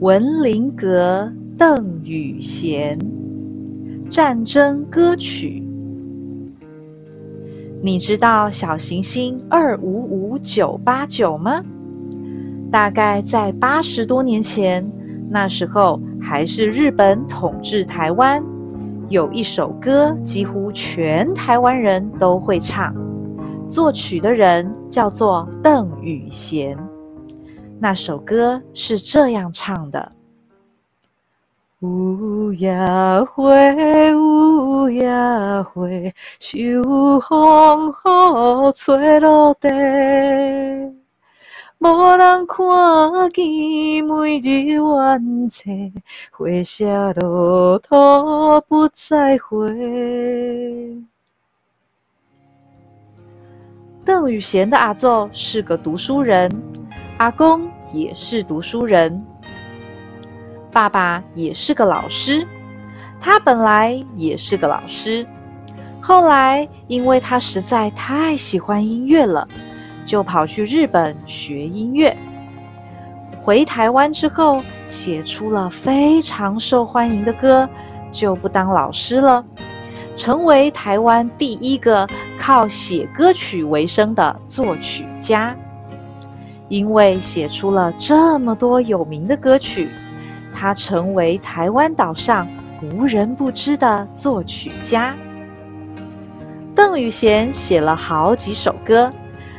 文林阁邓雨贤战争歌曲。你知道小行星二五五九八九吗？大概在八十多年前，那时候还是日本统治台湾，有一首歌几乎全台湾人都会唱，作曲的人叫做邓雨贤。那首歌是这样唱的：有夜花，有夜花，秋风雨吹落地，无人看见每日怨嗟，花谢落土不再回。邓雨贤的阿祖是个读书人。阿公也是读书人，爸爸也是个老师。他本来也是个老师，后来因为他实在太喜欢音乐了，就跑去日本学音乐。回台湾之后，写出了非常受欢迎的歌，就不当老师了，成为台湾第一个靠写歌曲为生的作曲家。因为写出了这么多有名的歌曲，他成为台湾岛上无人不知的作曲家。邓雨贤写了好几首歌，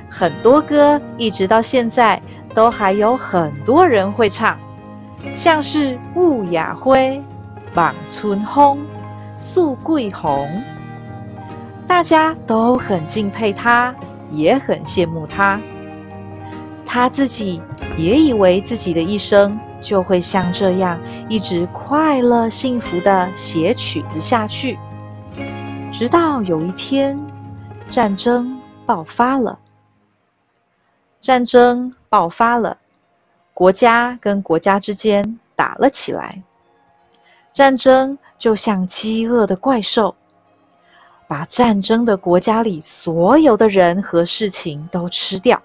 很多歌一直到现在都还有很多人会唱，像是《雾雅辉》《望春风》《素桂红》，大家都很敬佩他，也很羡慕他。他自己也以为自己的一生就会像这样一直快乐幸福的写曲子下去，直到有一天战争爆发了。战争爆发了，国家跟国家之间打了起来。战争就像饥饿的怪兽，把战争的国家里所有的人和事情都吃掉。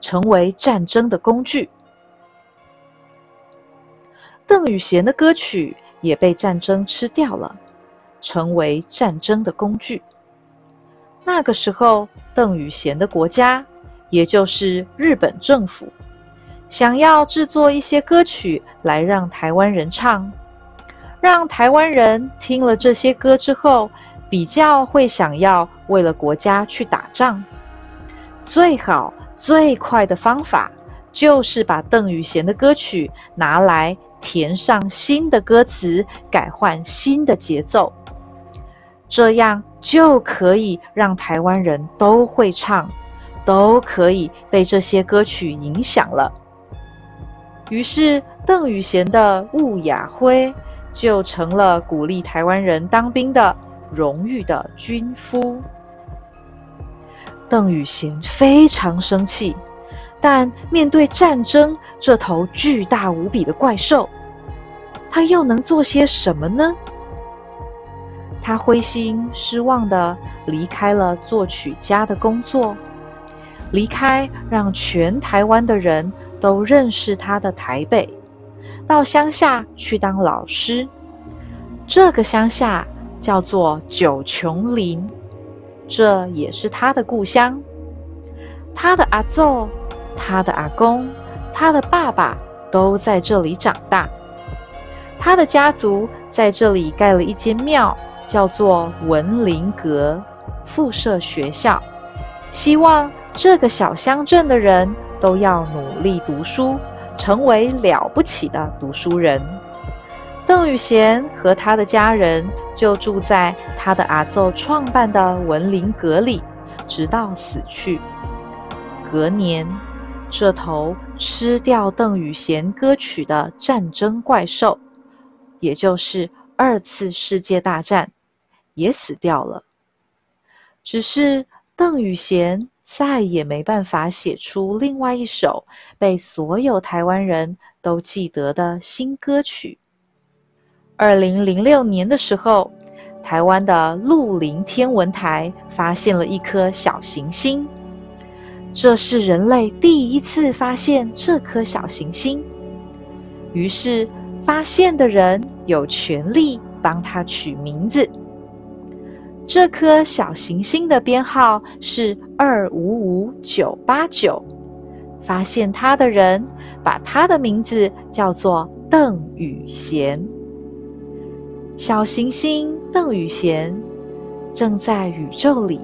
成为战争的工具。邓雨贤的歌曲也被战争吃掉了，成为战争的工具。那个时候，邓雨贤的国家，也就是日本政府，想要制作一些歌曲来让台湾人唱，让台湾人听了这些歌之后，比较会想要为了国家去打仗，最好。最快的方法就是把邓宇贤的歌曲拿来填上新的歌词，改换新的节奏，这样就可以让台湾人都会唱，都可以被这些歌曲影响了。于是，邓宇贤的《雾雅辉》就成了鼓励台湾人当兵的荣誉的军夫。邓雨贤非常生气，但面对战争这头巨大无比的怪兽，他又能做些什么呢？他灰心失望的离开了作曲家的工作，离开让全台湾的人都认识他的台北，到乡下去当老师。这个乡下叫做九琼林。这也是他的故乡，他的阿祖、他的阿公、他的爸爸都在这里长大。他的家族在这里盖了一间庙，叫做文林阁附设学校，希望这个小乡镇的人都要努力读书，成为了不起的读书人。邓雨贤和他的家人就住在他的阿奏创办的文林阁里，直到死去。隔年，这头吃掉邓雨贤歌曲的战争怪兽，也就是二次世界大战，也死掉了。只是邓雨贤再也没办法写出另外一首被所有台湾人都记得的新歌曲。二零零六年的时候，台湾的鹿林天文台发现了一颗小行星，这是人类第一次发现这颗小行星。于是发现的人有权利帮他取名字。这颗小行星的编号是二五五九八九。发现它的人把它的名字叫做邓宇贤。小行星邓宇贤正在宇宙里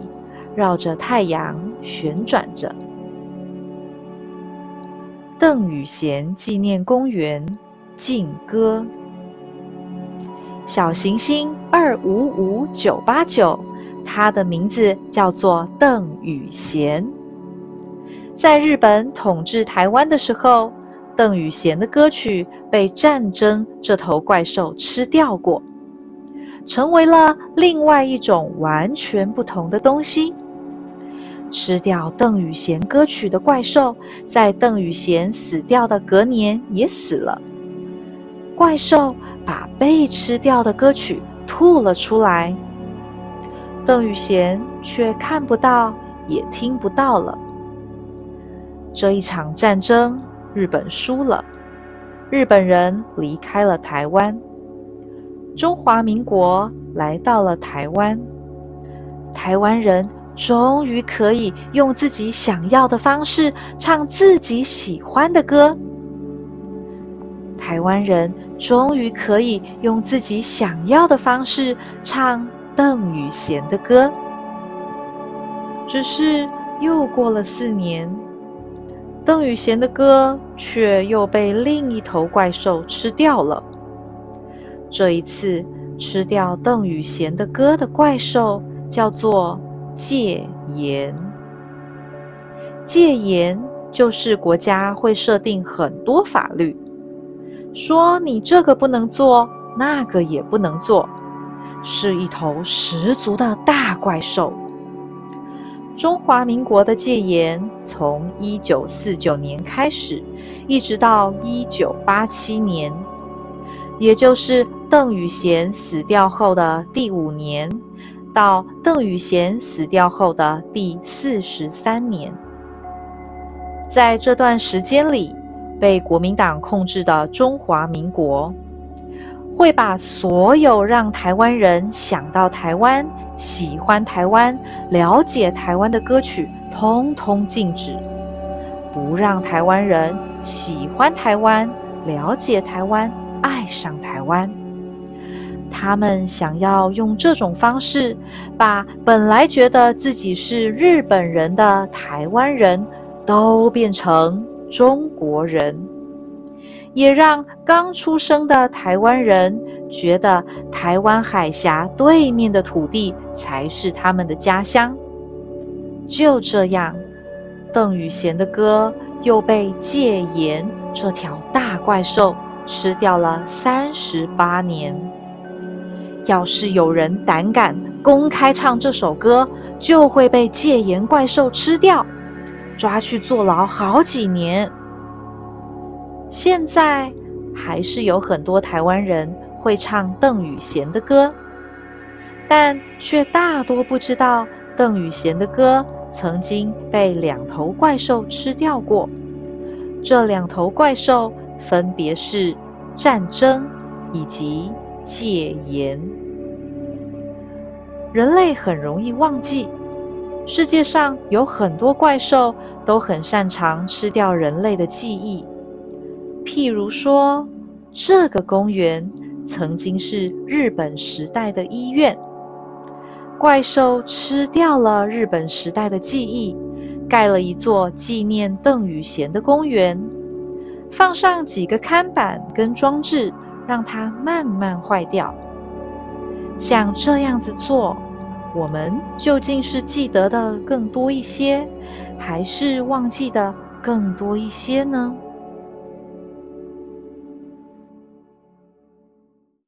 绕着太阳旋转着。邓宇贤纪念公园静歌。小行星二五五九八九，它的名字叫做邓宇贤。在日本统治台湾的时候，邓宇贤的歌曲被战争这头怪兽吃掉过，成为了另外一种完全不同的东西。吃掉邓宇贤歌曲的怪兽，在邓宇贤死掉的隔年也死了。怪兽把被吃掉的歌曲吐了出来，邓宇贤却看不到，也听不到了。这一场战争，日本输了，日本人离开了台湾，中华民国来到了台湾，台湾人终于可以用自己想要的方式唱自己喜欢的歌，台湾人终于可以用自己想要的方式唱邓宇贤的歌，只是又过了四年。邓宇贤的歌却又被另一头怪兽吃掉了。这一次吃掉邓宇贤的歌的怪兽叫做戒严。戒严就是国家会设定很多法律，说你这个不能做，那个也不能做，是一头十足的大怪兽。中华民国的戒严从一九四九年开始，一直到一九八七年，也就是邓宇贤死掉后的第五年，到邓宇贤死掉后的第四十三年。在这段时间里，被国民党控制的中华民国，会把所有让台湾人想到台湾。喜欢台湾、了解台湾的歌曲，通通禁止，不让台湾人喜欢台湾、了解台湾、爱上台湾。他们想要用这种方式，把本来觉得自己是日本人的台湾人都变成中国人。也让刚出生的台湾人觉得台湾海峡对面的土地才是他们的家乡。就这样，邓宇贤的歌又被戒严这条大怪兽吃掉了三十八年。要是有人胆敢公开唱这首歌，就会被戒严怪兽吃掉，抓去坐牢好几年。现在还是有很多台湾人会唱邓宇贤的歌，但却大多不知道邓宇贤的歌曾经被两头怪兽吃掉过。这两头怪兽分别是战争以及戒严。人类很容易忘记，世界上有很多怪兽都很擅长吃掉人类的记忆。譬如说，这个公园曾经是日本时代的医院，怪兽吃掉了日本时代的记忆，盖了一座纪念邓宇贤的公园，放上几个看板跟装置，让它慢慢坏掉。像这样子做，我们究竟是记得的更多一些，还是忘记的更多一些呢？